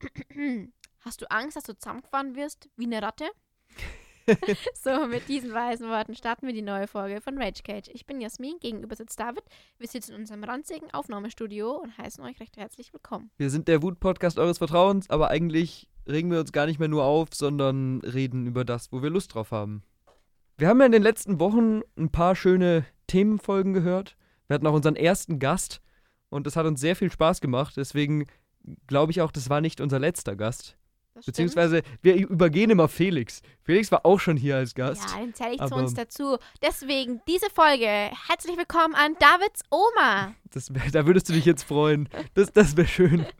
Hast du Angst, dass du zusammengefahren wirst wie eine Ratte? so, mit diesen weisen Worten starten wir die neue Folge von Rage Cage. Ich bin Jasmin, gegenüber sitzt David. Wir sitzen in unserem ranzigen Aufnahmestudio und heißen euch recht herzlich willkommen. Wir sind der Wut-Podcast eures Vertrauens, aber eigentlich regen wir uns gar nicht mehr nur auf, sondern reden über das, wo wir Lust drauf haben. Wir haben ja in den letzten Wochen ein paar schöne Themenfolgen gehört. Wir hatten auch unseren ersten Gast und das hat uns sehr viel Spaß gemacht. Deswegen glaube ich auch, das war nicht unser letzter Gast. Beziehungsweise wir übergehen immer Felix. Felix war auch schon hier als Gast. Ja, den zähle ich zu uns dazu. Deswegen diese Folge. Herzlich willkommen an Davids Oma. Das da würdest du dich jetzt freuen. Das, das wäre schön.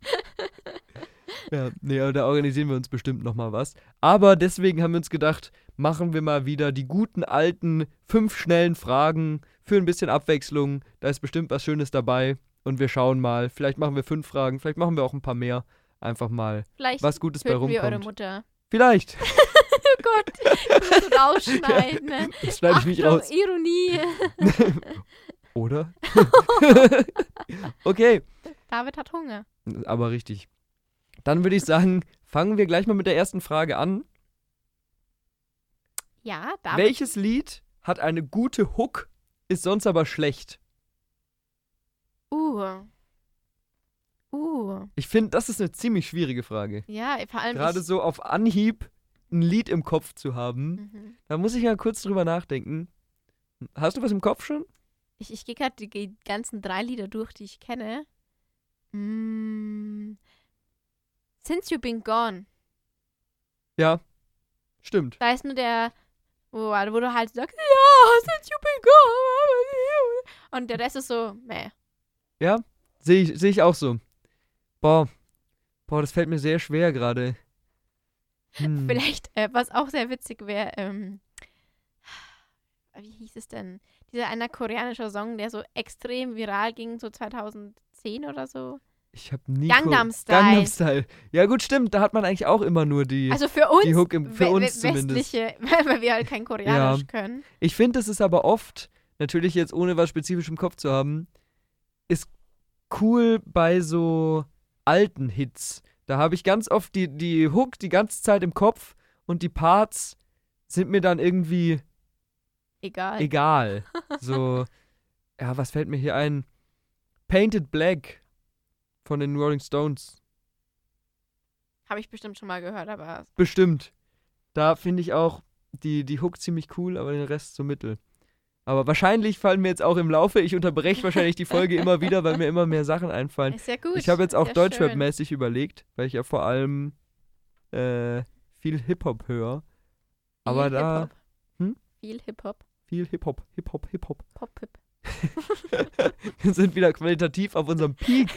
Ja, nee, da organisieren wir uns bestimmt nochmal was. Aber deswegen haben wir uns gedacht, machen wir mal wieder die guten alten fünf schnellen Fragen für ein bisschen Abwechslung. Da ist bestimmt was Schönes dabei. Und wir schauen mal. Vielleicht machen wir fünf Fragen, vielleicht machen wir auch ein paar mehr. Einfach mal Vielleicht was Gutes bei töten wir eure rumkommt. Mutter. Vielleicht. Oh Gott, ich muss rausschneiden. Ne? Das schneide ich nicht Achtung, raus. Ironie. Oder? okay. David hat Hunger. Aber richtig. Dann würde ich sagen, fangen wir gleich mal mit der ersten Frage an. Ja, David. Welches Lied hat eine gute Hook, ist sonst aber schlecht? Uh. Uh. Ich finde, das ist eine ziemlich schwierige Frage. Ja, vor allem. Gerade so auf Anhieb ein Lied im Kopf zu haben. Mhm. Da muss ich ja kurz drüber nachdenken. Hast du was im Kopf schon? Ich, ich gehe gerade die ganzen drei Lieder durch, die ich kenne. Mm. Since You've Been Gone. Ja. Stimmt. Da ist nur der, wo, wo du halt sagst, ja, since you've been gone. Und der Rest ist so, meh. Sehe ich, seh ich auch so. Boah. Boah, das fällt mir sehr schwer gerade. Hm. Vielleicht, äh, was auch sehr witzig wäre, ähm, wie hieß es denn? Dieser einer koreanischer Song, der so extrem viral ging, so 2010 oder so. Ich habe nie. Gangnam Style. Gangnam Style. Ja, gut, stimmt. Da hat man eigentlich auch immer nur die. Also für uns, die Hook im- für uns zumindest. westliche, weil wir halt kein Koreanisch können. Ich finde, es ist aber oft, natürlich jetzt ohne was spezifisch im Kopf zu haben, ist cool bei so alten Hits. Da habe ich ganz oft die, die Hook die ganze Zeit im Kopf und die Parts sind mir dann irgendwie Egal. egal. So, ja, was fällt mir hier ein? Painted Black von den Rolling Stones. Habe ich bestimmt schon mal gehört, aber Bestimmt. Da finde ich auch die, die Hook ziemlich cool, aber den Rest so mittel. Aber wahrscheinlich fallen mir jetzt auch im Laufe, ich unterbreche wahrscheinlich die Folge immer wieder, weil mir immer mehr Sachen einfallen. ist ja gut. Ich habe jetzt auch Deutschrap-mäßig überlegt, weil ich ja vor allem äh, viel Hip-Hop höre. Viel Aber da Hip-Hop. Hm? Viel Hip-Hop. viel Hip-Hop, Hip-Hop, Hip-Hop. Pop-Hip. Wir sind wieder qualitativ auf unserem Peak.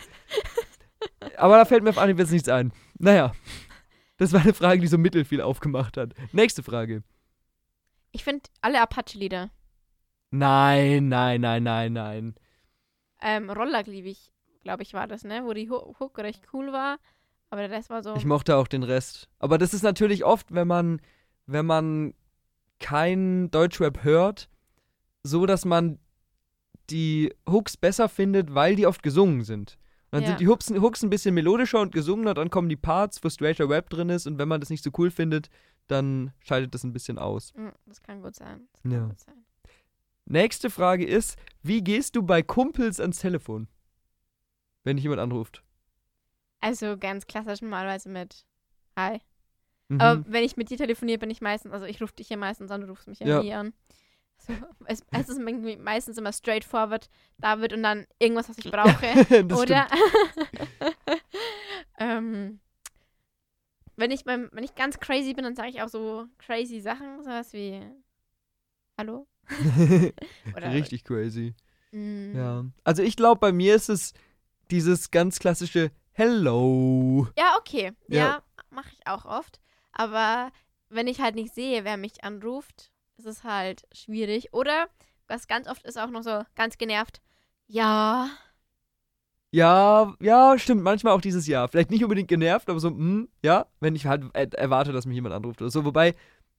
Aber da fällt mir auf Anhieb jetzt nichts ein. Naja, das war eine Frage, die so mittel viel aufgemacht hat. Nächste Frage. Ich finde alle Apache-Lieder. Nein, nein, nein, nein, nein. Ähm, Roller liebe ich, glaube ich, war das, ne? Wo die Ho- Hook recht cool war. Aber der Rest war so. Ich mochte auch den Rest. Aber das ist natürlich oft, wenn man, wenn man kein Deutschrap hört, so, dass man die Hooks besser findet, weil die oft gesungen sind. Und dann Ja. sind die Hooks, Hooks ein bisschen melodischer und gesungener, dann kommen die Parts, wo straighter Rap drin ist und wenn man das nicht so cool findet, dann scheidet das ein bisschen aus. Hm, das kann gut sein. Das kann Ja. gut sein. Nächste Frage ist, wie gehst du bei Kumpels ans Telefon? Wenn dich jemand anruft. Also ganz klassisch normalerweise mit Hi. Mhm. Aber wenn ich mit dir telefoniere, bin ich meistens, also ich rufe dich ja meistens an, du rufst mich ja, Ja. nie an. So, es, es ist meistens immer straightforward, David, und dann irgendwas, was ich brauche. Oder ähm, wenn ich beim, wenn ich ganz crazy bin, dann sage ich auch so crazy Sachen, sowas wie Hallo? Richtig crazy. mm, Ja. Also ich glaube, bei mir ist es dieses ganz klassische Hello. Ja, okay. Ja, Ja. mache ich auch oft. Aber wenn ich halt nicht sehe, wer mich anruft, ist es halt schwierig. Oder was ganz oft ist auch noch so ganz genervt. Ja, Ja, ja, stimmt. Manchmal auch dieses Jahr. Vielleicht nicht unbedingt genervt, aber so, hm, ja, wenn ich halt erwarte, dass mich jemand anruft oder so. Wobei,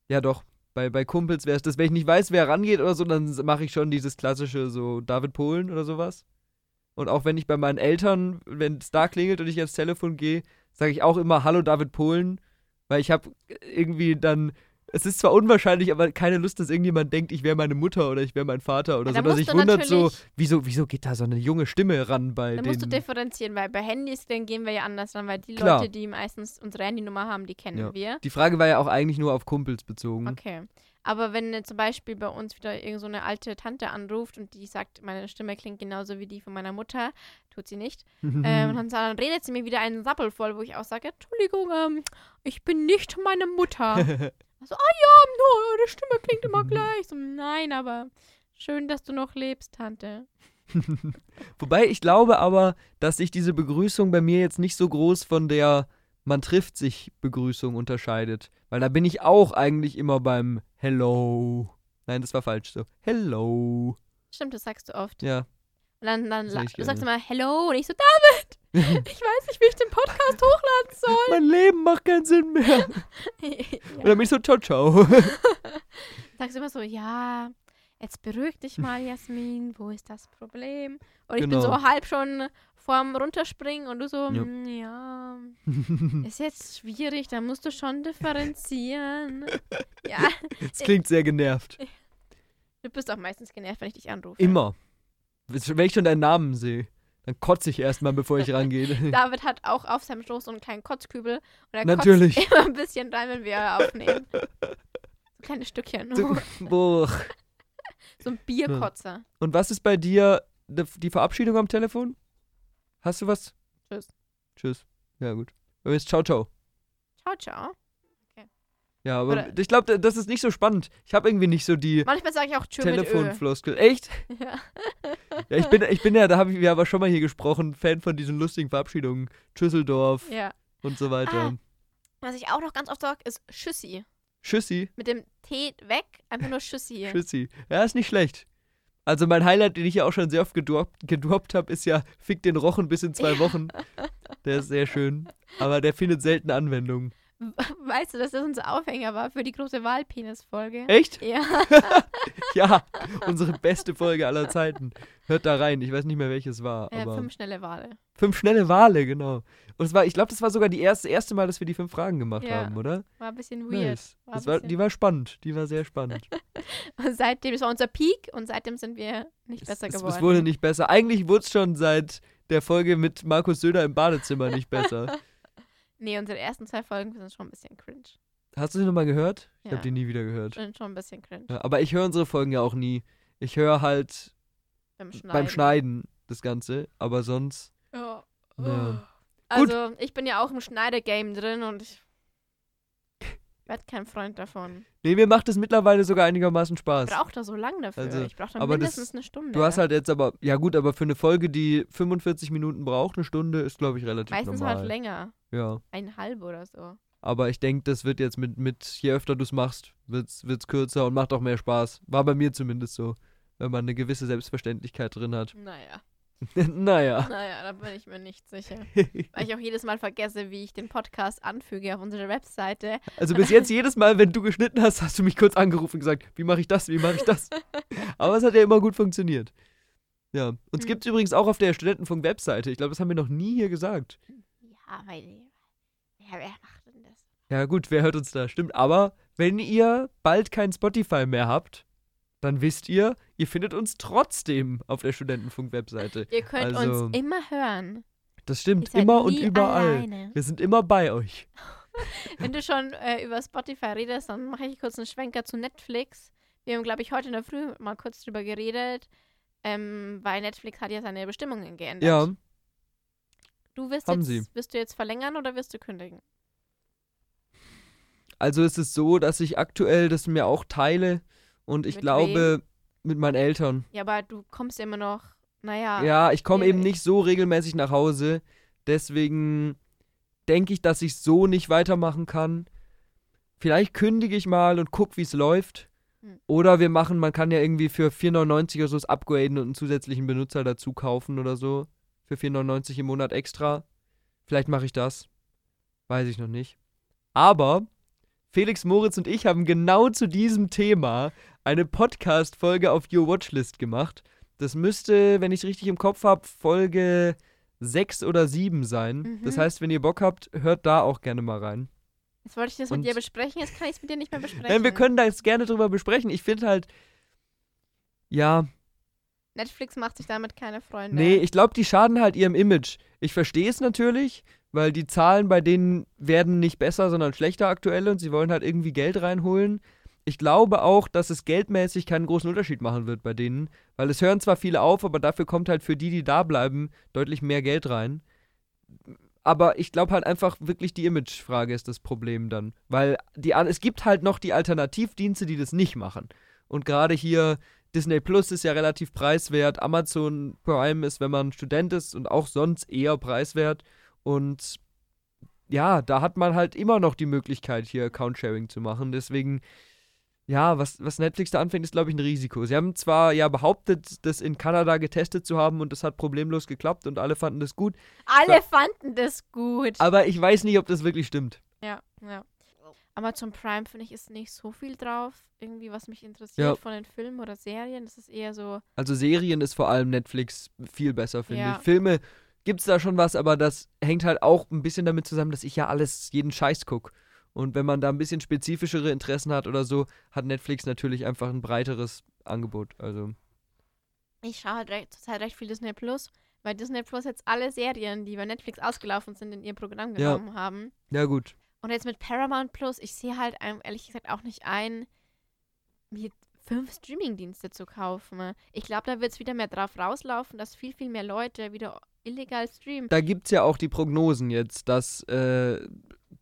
ja doch, bei, bei Kumpels wäre es das, wenn ich nicht weiß, wer rangeht oder so, dann mache ich schon dieses klassische, so David Polen oder sowas. Und auch wenn ich bei meinen Eltern, wenn es da klingelt und ich ans Telefon gehe, sage ich auch immer Hallo David Polen, weil ich habe irgendwie dann es ist zwar unwahrscheinlich, aber keine Lust, dass irgendjemand denkt, ich wäre meine Mutter oder ich wäre mein Vater oder Ja, so. da Oder musst sich wundert so, wieso, wieso geht da so eine junge Stimme ran bei Da musst du differenzieren, weil bei Handys, dann gehen wir ja anders ran, weil die Klar. Leute, die meistens unsere Handynummer haben, die kennen Ja. wir. Die Frage war ja auch eigentlich nur auf Kumpels bezogen. Okay. Aber wenn zum Beispiel bei uns wieder irgend so eine alte Tante anruft und die sagt, meine Stimme klingt genauso wie die von meiner Mutter, tut sie nicht, ähm, und dann, dann redet sie mir wieder einen Sappel voll, wo ich auch sage, Entschuldigung, ähm, ich bin nicht meine Mutter. so, ah ja, no, eure Stimme klingt immer gleich. So, nein, aber schön, dass du noch lebst, Tante. Wobei ich glaube aber, dass sich diese Begrüßung bei mir jetzt nicht so groß von der man trifft sich Begrüßung unterscheidet. Weil da bin ich auch eigentlich immer beim Hello. Nein, das war falsch so. Hello. Stimmt, das sagst du oft. Ja. Und dann, dann Sag du sagst gerne. immer Hello und ich so, David, ich weiß nicht, wie ich den Podcast hochladen soll. mein Leben macht keinen Sinn mehr. Und ja. dann bin ich so, ciao, ciao. Sagst immer so, ja, jetzt beruhig dich mal, Jasmin, wo ist das Problem? Und ich bin Genau. so halb schon vorm Runterspringen und du so, Ja. "Mm, ja, ist jetzt schwierig, da musst du schon differenzieren. ja, Es klingt sehr genervt. du bist auch meistens genervt, wenn ich dich anrufe. Immer. Wenn ich schon deinen Namen sehe, dann kotze ich erstmal, bevor ich rangehe. David hat auch auf seinem Schoß so einen kleinen Kotzkübel und er Natürlich. kotzt immer ein bisschen rein, wenn wir aufnehmen. So kleine Stückchen. So, boah. So ein Bierkotzer. Und was ist bei dir die Verabschiedung am Telefon? Hast du was? Tschüss. Tschüss. Ja, gut. Mir ist ciao, ciao. Ciao, ciao. Ja, aber Oder- ich glaube, das ist nicht so spannend. Ich habe irgendwie nicht so die Manchmal sage ich auch Tschö. Telefonfloskel. Echt? Ja. Ja, ich bin, ich bin ja, da habe ich ja aber schon mal hier gesprochen, Fan von diesen lustigen Verabschiedungen. Tschüsseldorf ja. und so weiter. Ah. Was ich auch noch ganz oft sage, ist Schüssi. Tschüssi. Mit dem T weg, einfach nur Schüssi. Tschüssi. Ja, ist nicht schlecht. Also mein Highlight, den ich ja auch schon sehr oft gedroppt, gedroppt habe, ist ja Fick den Rochen bis in zwei Wochen. Der ist sehr schön. Aber der findet selten Anwendung. Weißt du, dass das unser Aufhänger war für die große Wahlpenis-Folge? Echt? Ja. Ja, unsere beste Folge aller Zeiten. Hört da rein. Ich weiß nicht mehr, welches war. äh, fünf schnelle Wale. fünf schnelle Wale, genau. Und es war, ich glaube, das war sogar die erste, erste Mal, dass wir die fünf Fragen gemacht Ja. haben, oder? War ein bisschen weird. Nice. War Das war, die war spannend. Die war sehr spannend. Und seitdem, das war unser Peak und seitdem sind wir nicht es, besser es, geworden. es wurde nicht besser. Eigentlich wurde es schon seit der Folge mit Markus Söder im Badezimmer nicht besser. Nee, unsere ersten zwei Folgen sind schon ein bisschen cringe. Hast du sie nochmal gehört? Ich Ja. habe die nie wieder gehört. Sind schon ein bisschen cringe. Ja, aber ich höre unsere Folgen ja auch nie. Ich höre halt Beim Schneiden. beim Schneiden das Ganze, aber sonst. Ja. Ja. Also, ich bin ja auch im Schneider-Game drin und ich werde kein Freund davon. Nee, mir macht es mittlerweile sogar einigermaßen Ich Spaß. brauche da so lang dafür. Also, ich brauche da aber das- mindestens eine Stunde. Du hast halt jetzt aber, ja gut, aber für eine Folge, die 45 Minuten braucht, eine Stunde, ist glaube ich relativ Meistens normal. halt länger. Ja, Eineinhalb oder so. aber ich denke, das wird jetzt mit, mit je öfter du es machst, wird's, wird's kürzer und macht auch mehr Spaß. War bei mir zumindest so, wenn man eine gewisse Selbstverständlichkeit drin hat. Naja. naja. Naja, da bin ich mir nicht sicher. Weil ich auch jedes Mal vergesse, wie ich den Podcast anfüge auf unserer Webseite. Also bis jetzt jedes Mal, wenn du geschnitten hast, hast du mich kurz angerufen und gesagt, wie mache ich das, wie mache ich das? Aber es hat ja immer gut funktioniert. Ja, uns Hm. gibt es übrigens auch auf der Studentenfunk-Webseite. Ich glaube, das haben wir noch nie hier gesagt. Ja, weil. Ja, wer macht denn das? Ja gut, wer hört uns da? Stimmt, aber wenn ihr bald kein Spotify mehr habt, dann wisst ihr, ihr findet uns trotzdem auf der Studentenfunk-Webseite. Ihr könnt Also- uns immer hören. Das stimmt, immer und überall. Alleine. Wir sind immer bei euch. Wenn du schon äh, über Spotify redest, dann mache ich kurz einen Schwenker zu Netflix. Wir haben, glaube ich, heute in der Früh mal kurz drüber geredet, ähm, weil Netflix hat ja seine Bestimmungen geändert. Ja, Du wirst haben jetzt, sie. wirst du jetzt verlängern oder wirst du kündigen? also es ist so, dass ich aktuell das mir auch teile und ich Mit glaube mit meinen Eltern. Ja, aber du kommst ja immer noch, naja. Ja, ich komme eben schwierig. nicht so regelmäßig nach Hause. Deswegen denke ich, dass ich so nicht weitermachen kann. Vielleicht kündige ich mal und guck, wie es läuft. Hm. Oder wir machen, man kann ja irgendwie für 4,99 oder so das upgraden und einen zusätzlichen Benutzer dazu kaufen oder so. Für 4,99 im Monat extra. Vielleicht mache ich das. Weiß ich noch nicht. Aber Felix Moritz und ich haben genau zu diesem Thema eine Podcast-Folge auf Your Watchlist gemacht. Das müsste, wenn ich es richtig im Kopf habe, Folge sechs oder sieben sein. Das Mhm. heißt, wenn ihr Bock habt, hört da auch gerne mal rein. Jetzt wollte ich das Und- mit dir besprechen, jetzt kann ich es mit dir nicht mehr besprechen. Nein, wir können da jetzt gerne drüber besprechen. Ich finde halt, ja, Netflix macht sich damit keine Freunde. nee, ich glaube, die schaden halt ihrem Image. Ich verstehe es natürlich, weil die Zahlen bei denen werden nicht besser, sondern schlechter aktuell und sie wollen halt irgendwie Geld reinholen. Ich glaube auch, dass es geldmäßig keinen großen Unterschied machen wird bei denen, weil es hören zwar viele auf, aber dafür kommt halt für die, die da bleiben, deutlich mehr Geld rein. Aber ich glaube halt einfach wirklich die Imagefrage ist das Problem dann, weil die es gibt halt noch die Alternativdienste, die das nicht machen. Und gerade hier Disney Plus ist ja relativ preiswert, Amazon Prime ist, wenn man Student ist und auch sonst eher preiswert und ja, da hat man halt immer noch die Möglichkeit hier Account Sharing zu machen, deswegen ja, was, was Netflix da anfängt, ist, glaube ich, ein Risiko. Sie haben zwar ja behauptet, das in Kanada getestet zu haben und das hat problemlos geklappt und alle fanden das gut, Alle fanden das gut. aber ich weiß nicht, ob das wirklich stimmt. Ja, ja. Amazon Prime, finde ich, ist nicht so viel drauf. Irgendwie, was mich interessiert Ja. von den Filmen oder Serien. Das ist eher so. Also Serien ist vor allem Netflix viel besser, finde Ja. ich. Filme gibt's da schon was, aber das hängt halt auch ein bisschen damit zusammen, dass ich ja alles, jeden Scheiß gucke. Und wenn man da ein bisschen spezifischere Interessen hat oder so, hat Netflix natürlich einfach ein breiteres Angebot. Also, Ich schaue halt recht, zurzeit recht viel Disney Plus, weil Disney Plus jetzt alle Serien, die bei Netflix ausgelaufen sind, in ihr Programm Ja. genommen haben. ja gut. Und jetzt mit Paramount Plus, ich sehe halt ehrlich gesagt auch nicht ein, mir fünf Streamingdienste zu kaufen. Ich glaube, da wird es wieder mehr drauf rauslaufen, dass viel, viel mehr Leute wieder illegal streamen. Da gibt's ja auch die Prognosen jetzt, dass äh,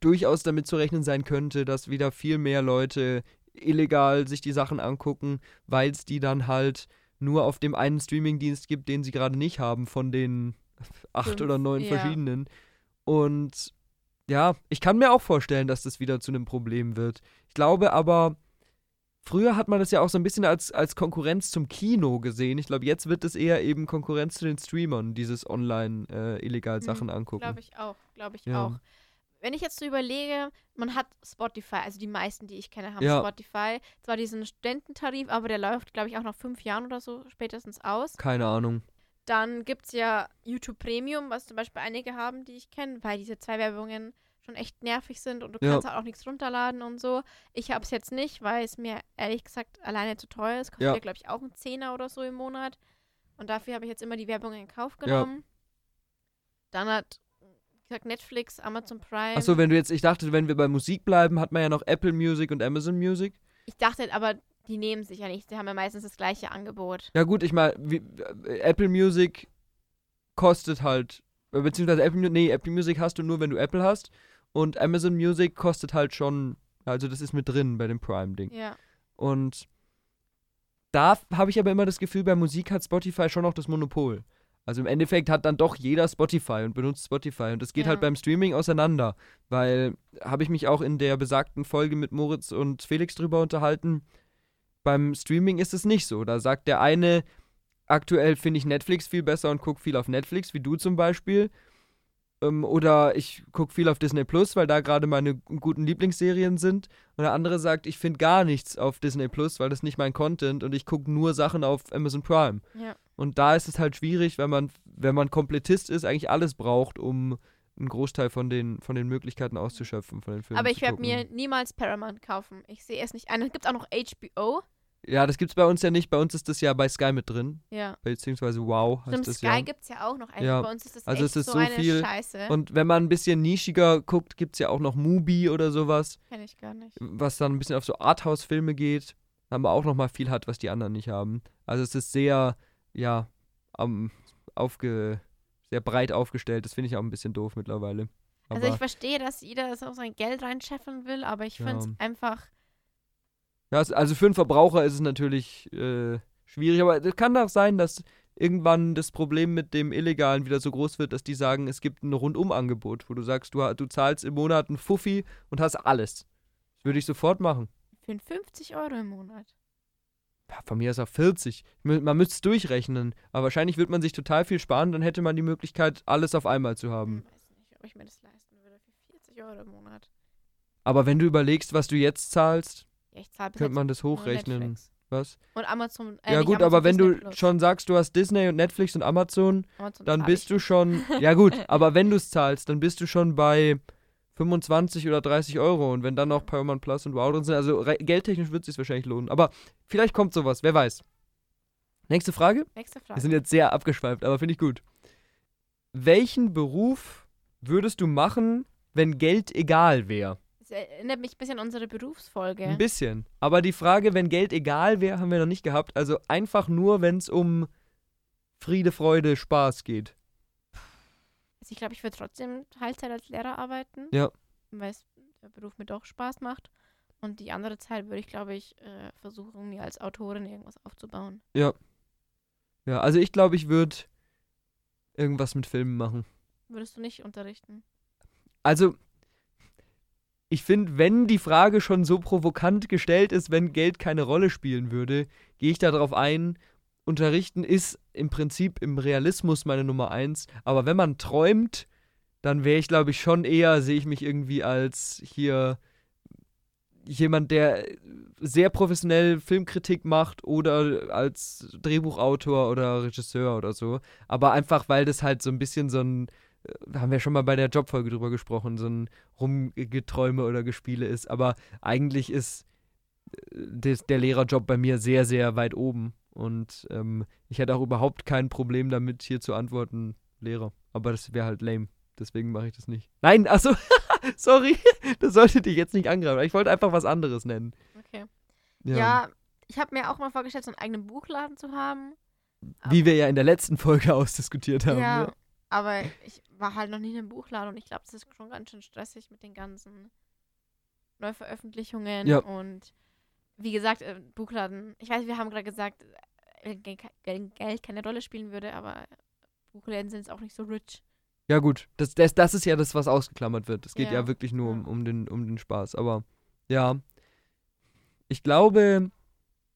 durchaus damit zu rechnen sein könnte, dass wieder viel mehr Leute illegal sich die Sachen angucken, weil es die dann halt nur auf dem einen Streamingdienst gibt, den sie gerade nicht haben, von den acht Fünf, oder neun ja. verschiedenen. Und ja, ich kann mir auch vorstellen, dass das wieder zu einem Problem wird. Ich glaube aber, früher hat man das ja auch so ein bisschen als, als Konkurrenz zum Kino gesehen. Ich glaube, jetzt wird es eher eben Konkurrenz zu den Streamern, dieses online äh, illegal Sachen angucken. Glaube ich auch, glaube ich Ja. auch. Wenn ich jetzt so überlege, man hat Spotify, also die meisten, die ich kenne, haben Ja. Spotify. Zwar diesen Studententarif, aber der läuft, glaube ich, auch nach fünf Jahren oder so spätestens aus. Keine Ahnung. Dann gibt es ja YouTube Premium, was zum Beispiel einige haben, die ich kenne, weil diese zwei Werbungen schon echt nervig sind und du Ja. kannst halt auch nichts runterladen und so. Ich habe es jetzt nicht, weil es mir ehrlich gesagt alleine zu teuer ist. Kostet Ja. ja, glaube ich, auch einen Zehner oder so im Monat. Und dafür habe ich jetzt immer die Werbung in Kauf Ja. genommen. Dann hat, gesagt, Netflix, Amazon Prime. Achso, wenn du jetzt, ich dachte, wenn wir bei Musik bleiben, hat man ja noch Apple Music und Amazon Music. Ich dachte aber, die nehmen sich ja nicht. Die haben ja meistens das gleiche Angebot. Ja gut, ich meine, äh, Apple Music kostet halt, äh, beziehungsweise Apple, nee, Apple Music hast du nur, wenn du Apple hast. Und Amazon Music kostet halt schon, also das ist mit drin bei dem Prime-Ding. Ja. Und da habe ich aber immer das Gefühl, bei Musik hat Spotify schon noch das Monopol. Also im Endeffekt hat dann doch jeder Spotify und benutzt Spotify. Und das geht Ja. halt beim Streaming auseinander. Weil, habe ich mich auch in der besagten Folge mit Moritz und Felix drüber unterhalten, beim Streaming ist es nicht so. Da sagt der eine, aktuell finde ich Netflix viel besser und gucke viel auf Netflix, wie du zum Beispiel. Ähm, oder ich gucke viel auf Disney Plus, weil da gerade meine guten Lieblingsserien sind. Und der andere sagt, ich finde gar nichts auf Disney Plus, weil das nicht mein Content und ich gucke nur Sachen auf Amazon Prime. Ja. Und da ist es halt schwierig, wenn man, wenn man Komplettist ist, eigentlich alles braucht, um einen Großteil von den, von den Möglichkeiten auszuschöpfen, von den Filmen. Aber ich werde mir niemals Paramount kaufen. Ich sehe es nicht ein. Es gibt auch noch HBO. Ja, das gibt's bei uns ja nicht. Bei uns ist das ja bei Sky mit drin. Ja. Beziehungsweise Wow heißt Stimmt, das Sky ja. gibt es ja auch noch. Eigentlich Ja. bei uns ist das Also echt es ist so, so eine viel Scheiße. Und wenn man ein bisschen nischiger guckt, gibt's ja auch noch Mubi oder sowas, Kenn ich gar nicht. was dann ein bisschen auf so Arthouse-Filme geht, aber auch nochmal viel hat, was die anderen nicht haben. Also es ist sehr, ja, am aufge, sehr breit aufgestellt. Das finde ich auch ein bisschen doof mittlerweile. Aber Also ich verstehe, dass jeder so sein Geld reinscheffeln will, aber ich finde es Ja. einfach. Ja, also für einen Verbraucher ist es natürlich äh, schwierig, aber es kann auch sein, dass irgendwann das Problem mit dem Illegalen wieder so groß wird, dass die sagen, es gibt ein Rundumangebot, wo du sagst, du, du zahlst im Monat einen Fuffi und hast alles. Das würde ich sofort machen. Für 50 Euro im Monat. Ja, von mir ist auch 40. Mü- Man müsste es durchrechnen. Aber wahrscheinlich würde man sich total viel sparen, dann hätte man die Möglichkeit, alles auf einmal zu haben. Hm, weiß nicht, ob ich mir das leisten würde für 40 Euro im Monat. Aber wenn du überlegst, was du jetzt zahlst, Ja, ich zahle könnte man das hochrechnen. Netflix. Was? Und Amazon. Äh, ja gut, Amazon, aber wenn Disney du Plus. schon sagst, du hast Disney und Netflix und Amazon, Amazon dann bist du schon. Ja gut, aber wenn du es zahlst, dann bist du schon bei 25 oder 30 Euro. Und wenn dann noch Paramount Plus und Wow drin sind, also geldtechnisch wird es sich wahrscheinlich lohnen. Aber vielleicht kommt sowas, wer weiß. Nächste Frage. Nächste Wir Frage. sind jetzt sehr abgeschweift, aber finde ich gut. Welchen Beruf würdest du machen, wenn Geld egal wäre? Das erinnert mich ein bisschen an unsere Berufsfolge. Ein bisschen. Aber die Frage, wenn Geld egal wäre, haben wir noch nicht gehabt. Also einfach nur, wenn es um Friede, Freude, Spaß geht. Also ich glaube, ich würde trotzdem Teilzeit als Lehrer arbeiten. Ja. Weil der Beruf mir doch Spaß macht. Und die andere Zeit würde ich, glaube ich, äh, versuchen, mir als Autorin irgendwas aufzubauen. Ja, also ich glaube, ich würde irgendwas mit Filmen machen. Würdest du nicht unterrichten? Also, ich finde, wenn die Frage schon so provokant gestellt ist, wenn Geld keine Rolle spielen würde, gehe ich darauf ein. Unterrichten ist im Prinzip im Realismus meine Nummer eins. Aber wenn man träumt, dann wäre ich, glaube ich, schon eher, sehe ich mich irgendwie als hier jemand, der sehr professionell Filmkritik macht oder als Drehbuchautor oder Regisseur oder so. Aber einfach, weil das halt so ein bisschen so ein, haben wir schon mal bei der Jobfolge drüber gesprochen, so ein Rumgeträume oder Gespiele ist. Aber eigentlich ist äh, des, der Lehrerjob bei mir sehr, sehr weit oben. Und ähm, ich hätte auch überhaupt kein Problem damit, hier zu antworten, Lehrer. Aber das wäre halt lame. Deswegen mache ich das nicht. Nein, achso, sorry, das sollte dich jetzt nicht angreifen. Ich wollte einfach was anderes nennen. Okay. Ja. Ja, ich habe mir auch mal vorgestellt, so einen eigenen Buchladen zu haben. Wie wir ja in der letzten Folge ausdiskutiert haben. ja, Ne? Aber ich war halt noch nie in einem Buchladen und ich glaube, das ist schon ganz schön stressig mit den ganzen Neuveröffentlichungen Ja. und wie gesagt, äh, Buchladen, ich weiß, wir haben gerade gesagt, äh, Gel- Gel- Geld keine Rolle spielen würde, aber Buchläden sind jetzt auch nicht so rich. Ja, gut. Das, das, das ist ja das, was ausgeklammert wird. Es geht ja, Ja. wirklich nur um, um, den, um den Spaß. Aber ja. Ich glaube,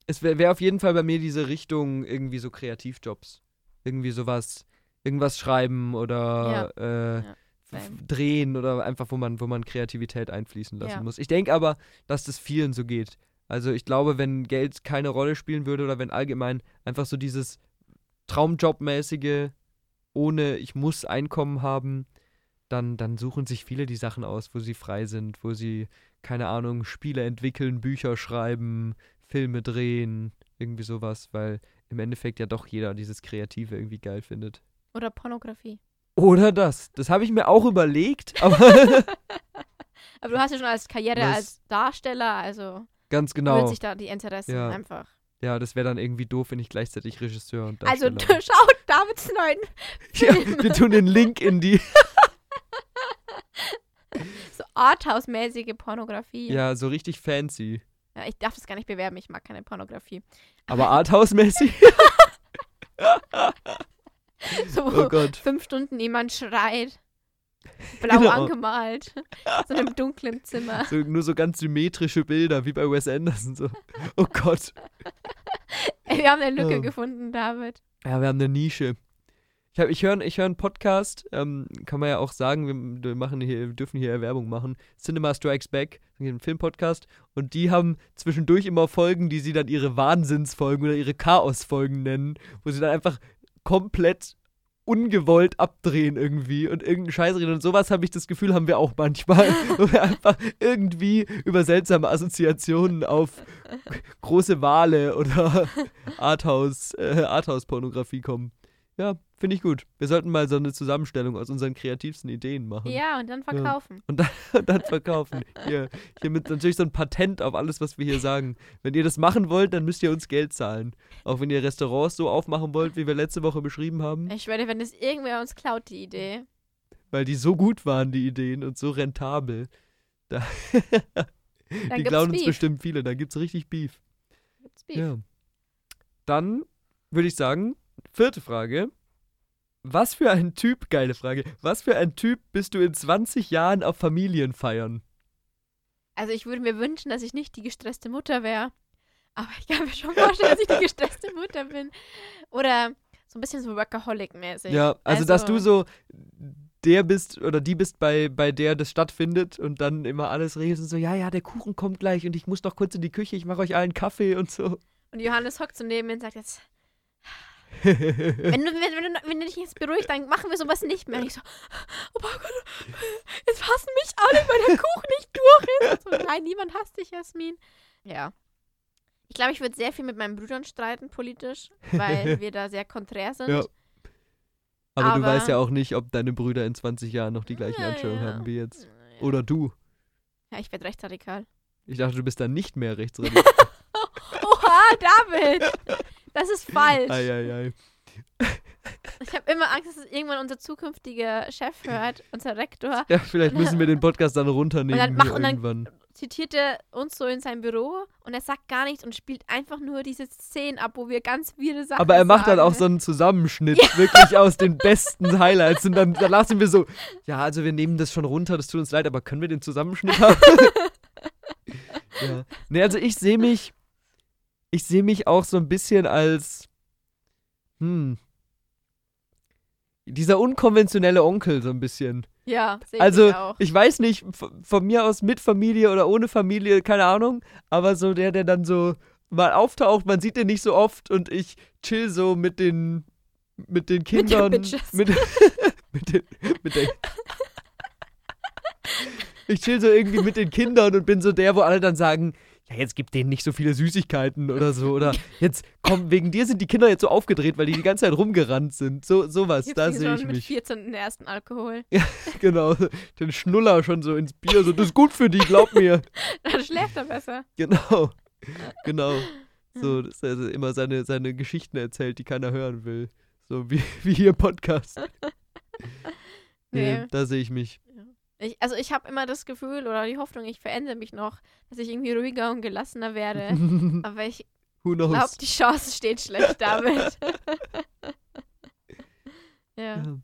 es wäre wär auf jeden Fall bei mir diese Richtung irgendwie so Kreativjobs. Irgendwie sowas, irgendwas schreiben oder äh, Ja, f- same. drehen oder einfach, wo man, wo man Kreativität einfließen lassen Ja. muss. Ich denke aber, dass das vielen so geht. Also ich glaube, wenn Geld keine Rolle spielen würde oder wenn allgemein einfach so dieses Traumjobmäßige, ohne ich muss Einkommen haben, dann, dann suchen sich viele die Sachen aus, wo sie frei sind, wo sie, keine Ahnung, Spiele entwickeln, Bücher schreiben, Filme drehen, irgendwie sowas, weil im Endeffekt ja doch jeder dieses Kreative irgendwie geil findet. Oder Pornografie. Oder das. Das habe ich mir auch überlegt, aber Aber du hast ja schon als Karriere Das- als Darsteller, also ganz genau. genau. sich da die Interessen Ja. einfach. Ja, das wäre dann irgendwie doof, wenn ich gleichzeitig Regisseur und Also Darsteller schaut Davids neuen Ja, Film. wir tun den Link in die. so Arthouse-mäßige Pornografie. Ja, so richtig fancy. Ja, ich darf das gar nicht bewerben, ich mag keine Pornografie. Aber Arthouse-mäßig? So, Oh Gott. fünf Stunden jemand schreit. Blau Genau. angemalt. so in einem dunklen Zimmer. So, nur so ganz symmetrische Bilder, wie bei Wes Anderson. So. Oh Gott. Ey, wir haben eine Lücke Ja. gefunden, David. Ja, wir haben eine Nische. Ich, hab, ich höre ich hör einen Podcast, ähm, kann man ja auch sagen, wir, wir, machen hier, wir dürfen hier Werbung machen. Cinema Strikes Back, ein Filmpodcast. Und die haben zwischendurch immer Folgen, die sie dann ihre Wahnsinnsfolgen oder ihre Chaosfolgen nennen, wo sie dann einfach komplett ungewollt abdrehen irgendwie und irgendeinen Scheiß reden. Und sowas habe ich das Gefühl, haben wir auch manchmal, wo wir einfach irgendwie über seltsame Assoziationen auf große Wale oder Arthouse, äh, Arthouse-Pornografie kommen. Ja, finde ich gut. Wir sollten mal so eine Zusammenstellung aus unseren kreativsten Ideen machen. Ja, und dann verkaufen. Und dann verkaufen. Hier, hiermit natürlich so ein Patent auf alles, was wir hier sagen. Wenn ihr das machen wollt, dann müsst ihr uns Geld zahlen. Auch wenn ihr Restaurants so aufmachen wollt, wie wir letzte Woche beschrieben haben. Ich schwöre, wenn das irgendwer uns klaut, die Idee. Weil die so gut waren, die Ideen, und so rentabel. Da Dann die klauen uns Beef. bestimmt viele. Da gibt's richtig Beef. Gibt's Beef. Ja. Dann würde ich sagen, vierte Frage. Was für ein Typ, geile Frage, was für ein Typ bist du in 20 Jahren auf Familienfeiern? Also ich würde mir wünschen, dass ich nicht die gestresste Mutter wäre. Aber ich kann mir schon vorstellen, dass ich die gestresste Mutter bin. Oder so ein bisschen so Workaholic-mäßig. Ja, also, dass du so der bist oder die bist, bei, bei der das stattfindet und dann immer alles regelst und so, ja, ja, der Kuchen kommt gleich und ich muss noch kurz in die Küche, ich mache euch allen Kaffee und so. Und Johannes hockt so neben mir und sagt jetzt, wenn du, wenn, wenn, du, wenn du dich jetzt beruhigst, dann machen wir sowas nicht mehr. Und ich so, oh mein Gott, jetzt hassen mich alle, weil der Kuchen nicht durch ist. So, nein, niemand hasst dich, Jasmin. Ja. Ich glaube, ich würde sehr viel mit meinen Brüdern streiten, politisch, weil wir da sehr konträr sind. Ja. Aber, du Aber- weißt ja auch nicht, ob deine Brüder in 20 Jahren noch die gleichen Ja, Einstellungen ja. haben wie jetzt. Oder du. Ja, ich werde rechtsradikal. Ich dachte, du bist dann nicht mehr rechtsradikal. Oha, David! Das ist falsch. Eieiei. Ich habe immer Angst, dass es irgendwann unser zukünftiger Chef hört, unser Rektor. Ja, vielleicht müssen wir den Podcast dann runternehmen Und dann mach- und dann- irgendwann. Zitiert er uns so in sein Büro und er sagt gar nichts und spielt einfach nur diese Szenen ab, wo wir ganz wirre Sachen Aber er macht sagen. dann auch so einen Zusammenschnitt, wirklich aus den besten Highlights. Und dann danach sind wir so, ja, also wir nehmen das schon runter, das tut uns leid, aber können wir den Zusammenschnitt haben? ja. Nee, also ich sehe mich, ich sehe mich auch so ein bisschen als, hm, dieser unkonventionelle Onkel so ein bisschen. Ja, sehe Also, ich auch. ich weiß nicht, v- von mir aus mit Familie oder ohne Familie, keine Ahnung, aber so der, der dann so mal auftaucht, man sieht den nicht so oft und ich chill so mit den mit den den Kindern Bitches. mit, mit den mit der Ich chill so irgendwie mit den Kindern und bin so der, wo alle dann sagen, ja, jetzt gib denen nicht so viele Süßigkeiten oder so oder jetzt komm, wegen dir sind die Kinder jetzt so aufgedreht, weil die die ganze Zeit rumgerannt sind. So sowas, da sehe ich mit mich. 14 den ersten Alkohol. Genau, den Schnuller schon so ins Bier, so, das ist gut für die, glaub mir. Dann schläft er besser. Genau, genau. So, dass er immer seine, seine Geschichten erzählt, die keiner hören will. So wie, wie hier Podcast. Nee, Nee. da sehe ich mich. Ich, also ich habe immer das Gefühl oder die Hoffnung, ich verändere mich noch, dass ich irgendwie ruhiger und gelassener werde. Aber ich glaube, die Chance steht schlecht damit. ja. Ja.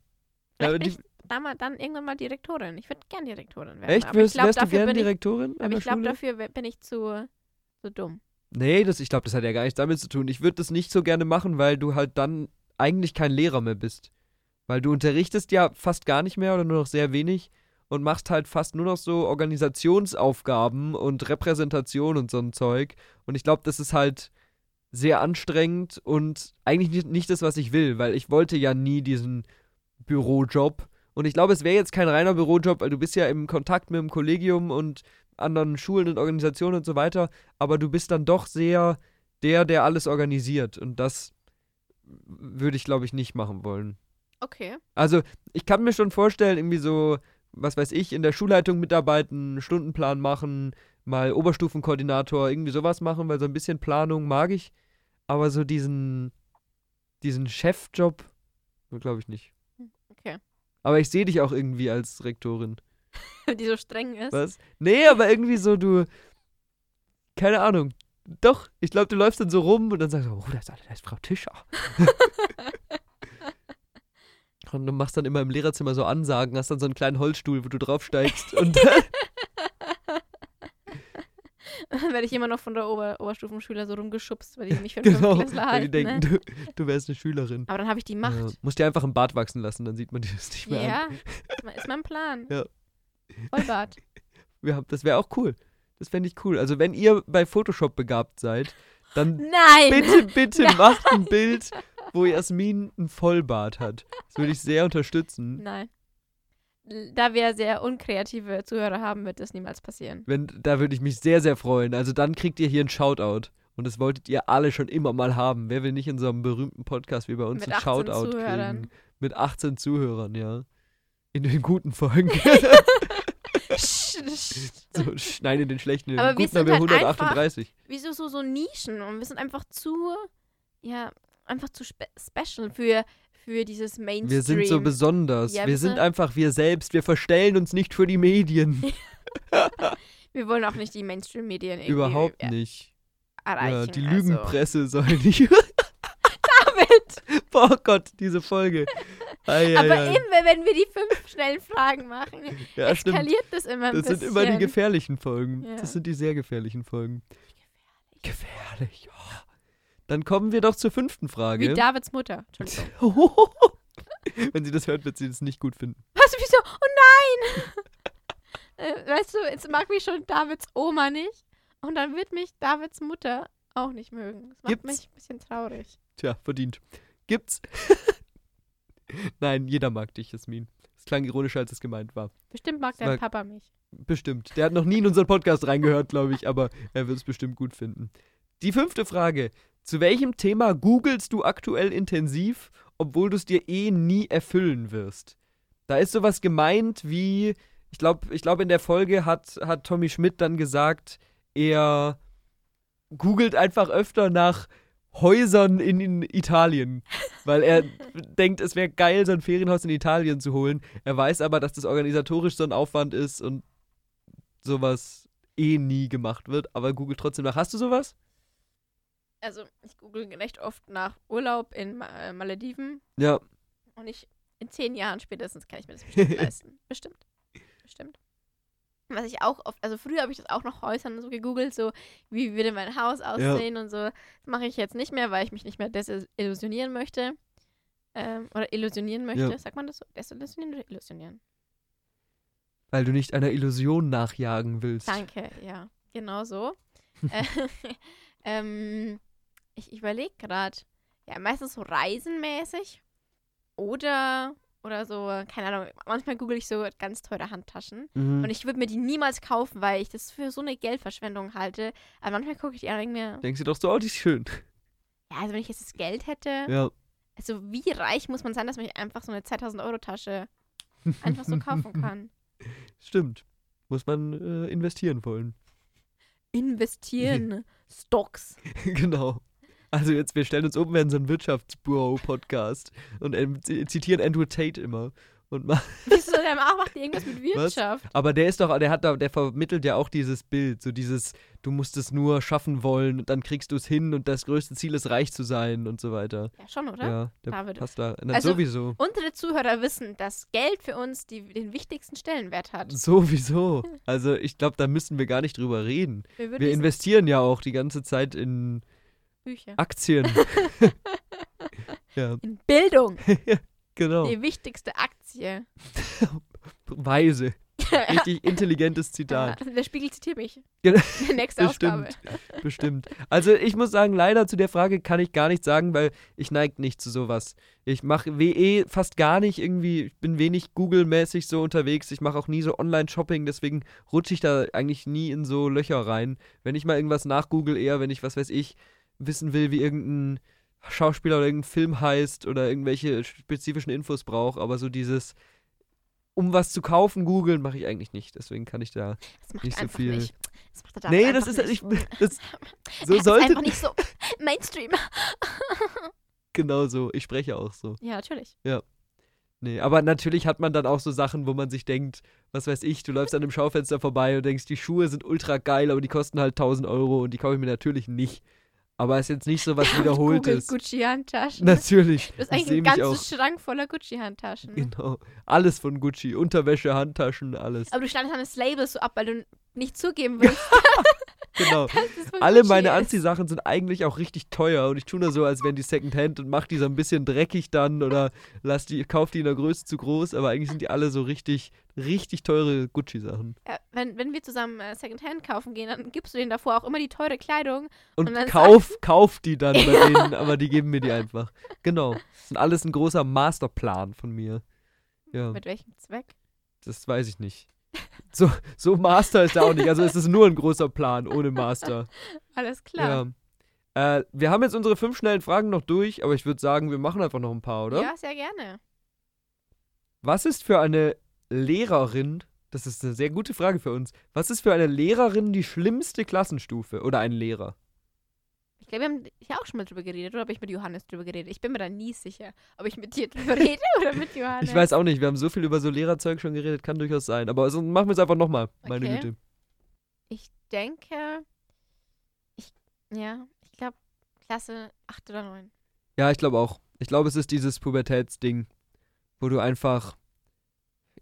Ja, die, ich dann, mal, dann irgendwann mal Direktorin. Ich würde gern Direktorin werden. echt? aber ich Wärst, glaube, wärst du dafür, gern bin ich, Direktorin an aber ich glaub, Schule? dafür bin ich zu, zu dumm. Nee, das, ich glaube, das hat ja gar nichts damit zu tun. Ich würde das nicht so gerne machen, weil du halt dann eigentlich kein Lehrer mehr bist. Weil du unterrichtest ja fast gar nicht mehr oder nur noch sehr wenig und machst halt fast nur noch so Organisationsaufgaben und Repräsentation und so ein Zeug. Und ich glaube, das ist halt sehr anstrengend und eigentlich nicht, nicht das, was ich will, weil ich wollte ja nie diesen Bürojob. Und ich glaube, es wäre jetzt kein reiner Bürojob, weil du bist ja im Kontakt mit dem Kollegium und anderen Schulen und Organisationen und so weiter aber du bist dann doch sehr der, der alles organisiert. Und das würde ich, glaube ich, nicht machen wollen. Okay. Also, ich kann mir schon vorstellen, irgendwie so, was weiß ich, in der Schulleitung mitarbeiten, Stundenplan machen, mal Oberstufenkoordinator, irgendwie sowas machen, weil so ein bisschen Planung mag ich. Aber so diesen, diesen Chefjob, glaube ich nicht. Okay. Aber ich sehe dich auch irgendwie als Rektorin. Die so streng ist. Was? Nee, aber irgendwie so, du. Keine Ahnung. Doch, ich glaube, du läufst dann so rum und dann sagst du, oh, da ist, da ist Frau Tischer. und du machst dann immer im Lehrerzimmer so Ansagen, hast dann so einen kleinen Holzstuhl, wo du draufsteigst. und Dann werde ich immer noch von der Ober Oberstufenschüler so rumgeschubst, weil die mich für einen genau, Fünftklässler weil die halten. denken, ne? du, du wärst eine Schülerin. Aber dann habe ich die Ja, Macht. musst dir einfach einen Bart wachsen lassen, dann sieht man dir das nicht mehr an. Ja, ist mein- ist mein Plan. Ja. Vollbart. Ja, das wäre auch cool. Das fände ich cool. Also, wenn ihr bei Photoshop begabt seid, dann Nein! Bitte, bitte Nein. macht ein Bild, wo Jasmin einen Vollbart hat. Das würde ich sehr unterstützen. Nein. Da wir sehr unkreative Zuhörer haben, wird das niemals passieren. Wenn, da würde ich mich sehr, sehr freuen. Also dann kriegt ihr hier einen Shoutout. Und das wolltet ihr alle schon immer mal haben. Wer will nicht in so einem berühmten Podcast wie bei uns Mit einen 18 Shoutout Zuhörern. kriegen? Mit 18 Zuhörern, ja. In den guten Folgen. so, sch- nein, in den schlechten. In den Aber wir guten haben sind wir halt 138. Wieso so, so Nischen? Und wir sind einfach zu, ja, einfach zu spe special für, für dieses Mainstream. Wir sind so besonders. Ja, wir sind einfach wir selbst. Wir verstellen uns nicht für die Medien. Wir wollen auch nicht die Mainstream-Medien irgendwie Überhaupt nicht. erreichen. Ja, die also. Lügenpresse soll nicht. David! oh Gott, diese Folge. Ei, Aber ei. immer, wenn wir die fünf schnellen Fragen machen, ja, stimmt. eskaliert das immer ein Das bisschen. sind immer die gefährlichen Folgen. Ja. Das sind die sehr gefährlichen Folgen. Gefährlich. Oh. Dann kommen wir doch zur fünften Wie Frage. Davids Mutter. Entschuldigung. Wenn sie das hört, wird sie das nicht gut finden. Was, wieso? Oh nein! äh, weißt du, jetzt mag mich schon Davids Oma nicht. Und dann wird mich Davids Mutter auch nicht mögen. Das macht Gibt's? mich ein bisschen traurig. Tja, verdient. Gibt's? Nein, jeder mag dich, Jasmin. Es klang ironischer, als es gemeint war. Bestimmt mag dein Papa mich. Bestimmt. Der hat noch nie in unseren Podcast reingehört, glaube ich, aber er wird es bestimmt gut finden. Die fünfte Frage. Zu welchem Thema googelst du aktuell intensiv, obwohl du es dir eh nie erfüllen wirst? Da ist sowas gemeint wie, ich glaube, ich glaub, in der Folge hat, hat Tommy Schmidt dann gesagt, er googelt einfach öfter nach Häusern in, in Italien, weil er denkt, es wäre geil, so ein Ferienhaus in Italien zu holen. Er weiß aber, dass das organisatorisch so ein Aufwand ist und sowas eh nie gemacht wird, aber googelt trotzdem nach. Hast du sowas? Also, ich google recht oft nach Urlaub in Ma äh, Malediven Ja. und ich in zehn Jahren spätestens kann ich mir das bestimmt leisten. Bestimmt. Bestimmt. Was ich auch oft, also früher habe ich das auch nach Häusern so gegoogelt, so wie würde mein Haus aussehen und so. Das mache ich jetzt nicht mehr, weil ich mich nicht mehr desillusionieren möchte. Ähm, oder illusionieren möchte. Ja. Sagt man das so? Desillusionieren oder illusionieren? Weil du nicht einer Illusion nachjagen willst. Danke, ja. Genau so. Äh, ähm, ich überlege gerade, ja, meistens so reisenmäßig oder, oder so, keine Ahnung, manchmal google ich so ganz teure Handtaschen. Mhm. Und ich würde mir die niemals kaufen, weil ich das für so eine Geldverschwendung halte. Aber manchmal gucke ich die an und mir, Denkst du doch so, oh, die ist schön. ja, also wenn ich jetzt das Geld hätte, Ja. also wie reich muss man sein, dass man einfach so eine 2000 Euro Tasche einfach so kaufen kann? Stimmt. Muss man äh, investieren wollen. Investieren, Stocks. genau. Also jetzt, wir stellen uns um, werden so ein Wirtschaftsbüro-Podcast und zitieren Andrew Tate immer. Und Wieso, der macht die irgendwas mit Wirtschaft? aber der ist doch, der hat da, der vermittelt ja auch dieses Bild, so dieses, du musst es nur schaffen wollen und dann kriegst du es hin und das größte Ziel ist reich zu sein und so weiter. Ja, schon, oder? Ja, der David. passt da. Na, Also- sowieso. Unsere Zuhörer wissen, dass Geld für uns die, den wichtigsten Stellenwert hat. Sowieso. Also ich glaube, da müssen wir gar nicht drüber reden. Wir Wir investieren ja auch die ganze Zeit in Bücher. Aktien. ja, In Bildung. genau. Die wichtigste Aktie. Weise. Richtig intelligentes Zitat. Der Spiegel zitiert mich. Genau. Nächste Ausgabe. Bestimmt. Bestimmt. Also ich muss sagen, leider zu der Frage kann ich gar nichts sagen, weil ich neige nicht zu sowas. Ich mache WE fast gar nicht irgendwie, ich bin wenig Google-mäßig so unterwegs. Ich mache auch nie so Online-Shopping, deswegen rutsche ich da eigentlich nie in so Löcher rein. Wenn ich mal irgendwas nachgoogle, eher wenn ich, was weiß ich, wissen will, wie irgendein Schauspieler oder irgendein Film heißt oder irgendwelche spezifischen Infos brauche, aber so dieses um was zu kaufen, googeln mache ich eigentlich nicht. Deswegen kann ich da nicht er so viel. nicht. Das macht er da Nee, das ist nicht. ich, das, Er so ist sollte einfach nicht so Mainstream. genau so. Ich spreche auch so. ja, natürlich. Nee, aber natürlich hat man dann auch so Sachen, wo man sich denkt, was weiß ich, du läufst an einem Schaufenster vorbei und denkst, die Schuhe sind ultra geil, aber die kosten halt 1000 Euro und die kaufe ich mir natürlich nicht. Aber es ist jetzt nicht so was Wiederholtes. Gucci-Handtaschen. Natürlich. Du hast Ich eigentlich ganzen auch. Schrank voller Gucci-Handtaschen. Genau. Alles von Gucci. Unterwäsche, Handtaschen, alles. Aber du schneidest dann das Label so ab, weil du nicht zugeben willst, Genau. Alle Gucci meine ist. Anziehsachen sind eigentlich auch richtig teuer und ich tue nur so, als wären die Secondhand und mach die so ein bisschen dreckig dann oder lass die, kauf die in der Größe zu groß, aber eigentlich sind die alle so richtig, richtig teure Gucci-Sachen. Ja, wenn, wenn wir zusammen äh, Secondhand kaufen gehen, dann gibst du denen davor auch immer die teure Kleidung. Und, Und kauf, kauf die dann bei denen, aber die geben mir die einfach. Genau. Das ist alles ein großer Masterplan von mir. Ja, Mit welchem Zweck? das weiß ich nicht. So, so Master ist da auch nicht. Also es ist nur ein großer Plan ohne Master. Alles klar. Ja. Äh, wir haben jetzt unsere fünf schnellen Fragen noch durch, aber ich würde sagen, wir machen einfach noch ein paar, oder? Ja, sehr gerne. Was ist für eine Lehrerin, das ist eine sehr gute Frage für uns, was ist für eine Lehrerin die schlimmste Klassenstufe oder ein Lehrer? Ich glaube, wir haben hier auch schon mal drüber geredet oder habe ich mit Johannes drüber geredet? Ich bin mir da nie sicher, ob ich mit dir drüber rede oder mit Johannes. Ich weiß auch nicht, wir haben so viel über so Lehrerzeug schon geredet, kann durchaus sein. Aber also machen wir es einfach nochmal, meine Okay. Güte. Ich denke, ich, ja, ich glaube, Klasse 8 oder 9. Ja, ich glaube auch. Ich glaube, es ist dieses Pubertätsding, wo du einfach,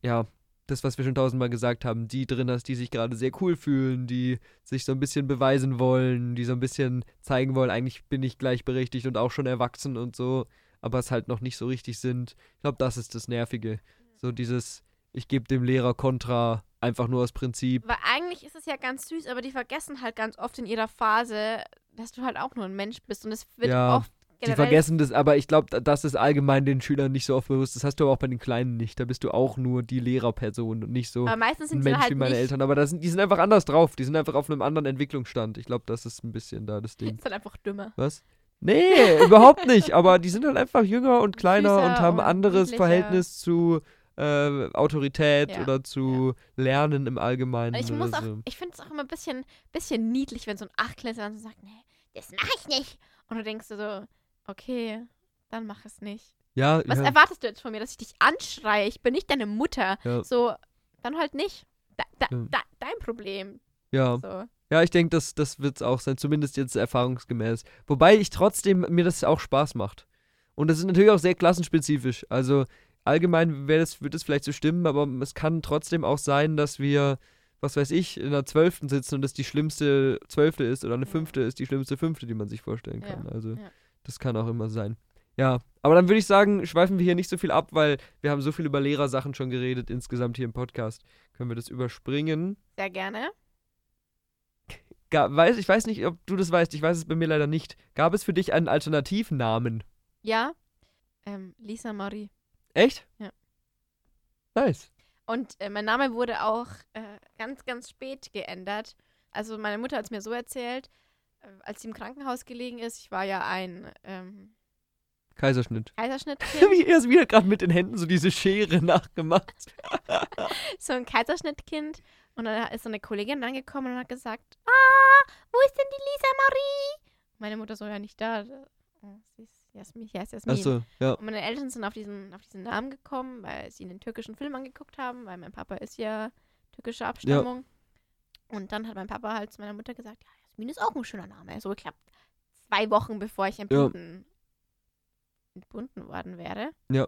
ja, das, was wir schon tausendmal gesagt haben, die drin hast, die sich gerade sehr cool fühlen, die sich so ein bisschen beweisen wollen, die so ein bisschen zeigen wollen, eigentlich bin ich gleichberechtigt und auch schon erwachsen und so, aber es halt noch nicht so richtig sind. Ich glaube, das ist das Nervige. So dieses, ich gebe dem Lehrer Kontra, einfach nur aus Prinzip. Weil eigentlich ist es ja ganz süß, aber die vergessen halt ganz oft in ihrer Phase, dass du halt auch nur ein Mensch bist. Und es wird Ja, oft Die vergessen das, aber ich glaube, das ist allgemein den Schülern nicht so oft bewusst. Das hast du aber auch bei den Kleinen nicht. Da bist du auch nur die Lehrerperson und nicht so Aber meistens ein sind sie Mensch halt wie meine nicht. Eltern. Aber das sind, die sind einfach anders drauf. Die sind einfach auf einem anderen Entwicklungsstand. Ich glaube, das ist ein bisschen da das Ding. sind halt einfach dümmer. Was? Nee, überhaupt nicht. Aber die sind halt einfach jünger und kleiner Süßer und haben und anderes niedlicher. Verhältnis zu äh, Autorität Ja, oder zu Lernen im Allgemeinen. Ich oder muss auch, so. ich finde es auch immer ein bisschen, bisschen niedlich, wenn so ein Achtklässler dann so sagt, nee, das mache ich nicht. Und du denkst so, okay, dann mach es nicht. Ja, Was ja, erwartest du jetzt von mir, dass ich dich anschreie? Ich bin nicht deine Mutter. Ja. So, dann halt nicht. Da, da, Ja. da, dein Problem. ja. So. Ja, ich denke, das, das wird es auch sein, zumindest jetzt erfahrungsgemäß. Wobei ich trotzdem, mir das auch Spaß macht. Und das ist natürlich auch sehr klassenspezifisch. Also allgemein das, wird es vielleicht so stimmen, aber es kann trotzdem auch sein, dass wir, was weiß ich, in der Zwölften sitzen und das die schlimmste Zwölfte ist oder eine. Fünfte ist die schlimmste Fünfte, die man sich vorstellen kann. Also ja. Das kann auch immer sein. Ja, aber dann würde ich sagen, schweifen wir hier nicht so viel ab, weil wir haben so viel über Lehrersachen schon geredet insgesamt hier im Podcast. Können wir das überspringen? Sehr gerne. Ga weiß, ich weiß nicht, ob du das weißt, ich weiß es bei mir leider nicht. Gab es für dich einen Alternativnamen? Ja. Ähm, Lisa Marie. Echt? Ja. Nice. Und äh, mein Name wurde auch äh, ganz, ganz spät geändert. Also meine Mutter hat es mir so erzählt, äh, als sie im Krankenhaus gelegen ist, ich war ja ein ähm, Kaiserschnitt. Kaiserschnittkind, Wie er es wieder gerade mit den Händen so diese Schere nachgemacht. so ein Kaiserschnittkind. Und dann ist so eine Kollegin rangekommen und hat gesagt, ah, wo ist denn die Lisa Marie? Meine Mutter so, ja nicht da. Oh, sie ist Jasmin, ja, ist Jasmin. Achso, ja. Und meine Eltern sind auf diesen, auf diesen Namen gekommen, weil sie einen türkischen Film angeguckt haben, weil mein Papa ist ja türkischer Abstammung. Und dann hat mein Papa halt zu meiner Mutter gesagt, ja, Jasmin ist auch ein schöner Name. So geklappt. Zwei Wochen bevor ich entbunden, entbunden worden wäre. Ja.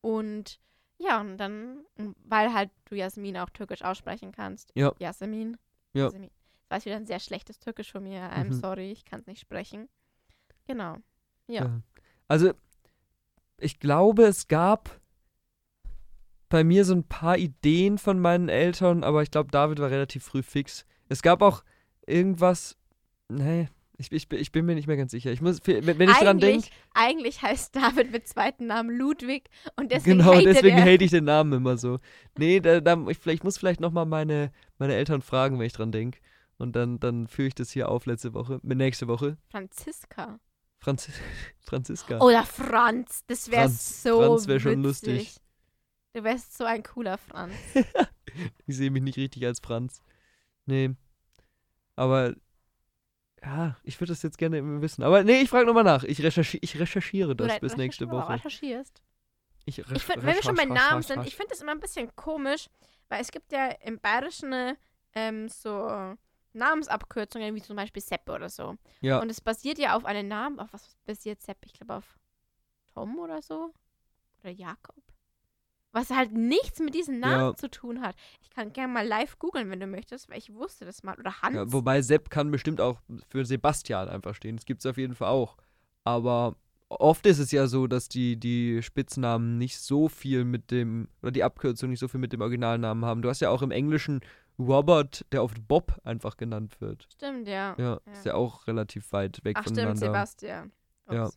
Und ja, und dann, weil halt du Jasmin auch türkisch aussprechen kannst. Ja. Jasmin. Ja. Jasmin. Das war wieder ein sehr schlechtes Türkisch von mir. I'm Mhm. sorry, ich kann es nicht sprechen. Genau. Ja. Ja. Also, ich glaube, es gab bei mir so ein paar Ideen von meinen Eltern, aber ich glaube, David war relativ früh fix. Es gab auch irgendwas. Nee, ich, ich, ich bin mir nicht mehr ganz sicher. Ich muss, wenn wenn ich dran denke. Eigentlich, heißt David mit zweiten Namen Ludwig und deswegen Genau, deswegen er. hate ich den Namen immer so. Nee, da, da, ich, vielleicht, ich muss vielleicht nochmal meine, meine Eltern fragen, wenn ich dran denke. Und dann, dann führe ich das hier auf letzte Woche, nächste Woche. Franziska. Franz Franziska. Oder Franz. Das wäre so Franz wär schon witzig. lustig. Du wärst so ein cooler Franz. Ich sehe mich nicht richtig als Franz. Nee. Aber ja, ich würde das jetzt gerne wissen. Aber nee, ich frage nochmal nach. Ich, recherchi ich recherchiere Du das re- bis nächste Woche. recherchierst. Ich, Ich recherch- find, wenn wir schon bei Namen sind, ich finde das immer ein bisschen komisch, weil es gibt ja im Bayerischen ähm, so Namensabkürzungen, wie zum Beispiel Sepp oder so. Ja, Und es basiert ja auf einem Namen, auf was basiert Sepp? Ich glaube auf Tom oder so. Oder Jakob. Was halt nichts mit diesem Namen Ja. zu tun hat. Ich kann gerne mal live googeln, wenn du möchtest, weil ich wusste das mal. Oder Hans. ja, wobei Sepp kann bestimmt auch für Sebastian einfach stehen. Das gibt es auf jeden Fall auch. Aber oft ist es ja so, dass die, die Spitznamen nicht so viel mit dem, oder die Abkürzung nicht so viel mit dem Originalnamen haben. Du hast ja auch im Englischen Robert, der oft Bob einfach genannt wird. Stimmt, ja. Ja, Ja. ist ja auch relativ weit weg Ach stimmt, voneinander. Sebastian. Ja.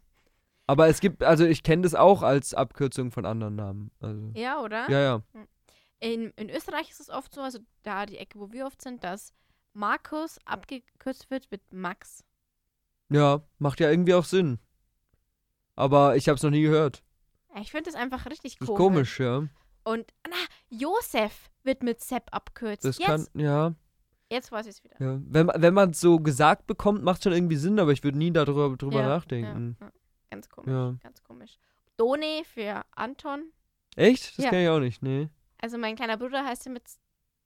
Aber es gibt, also ich kenne das auch als Abkürzung von anderen Namen. Also, Ja, oder? ja, ja. In, in Österreich ist es oft so, also da die Ecke, wo wir oft sind, dass Markus abgekürzt wird mit Max. Ja, macht ja irgendwie auch Sinn. Aber ich habe es noch nie gehört. Ich finde das einfach richtig komisch. komisch, ja. Und, na, Josef wird mit Sepp abkürzt. Das jetzt, kann, ja. jetzt weiß ich es wieder. ja. Wenn, wenn man es so gesagt bekommt, macht schon irgendwie Sinn, aber ich würde nie darüber drüber Ja, nachdenken. Ja, ja. Ganz komisch, Ja. ganz komisch. Done für Anton. Echt? Das Ja. kenne ich auch nicht, nee. Also mein kleiner Bruder heißt ja mit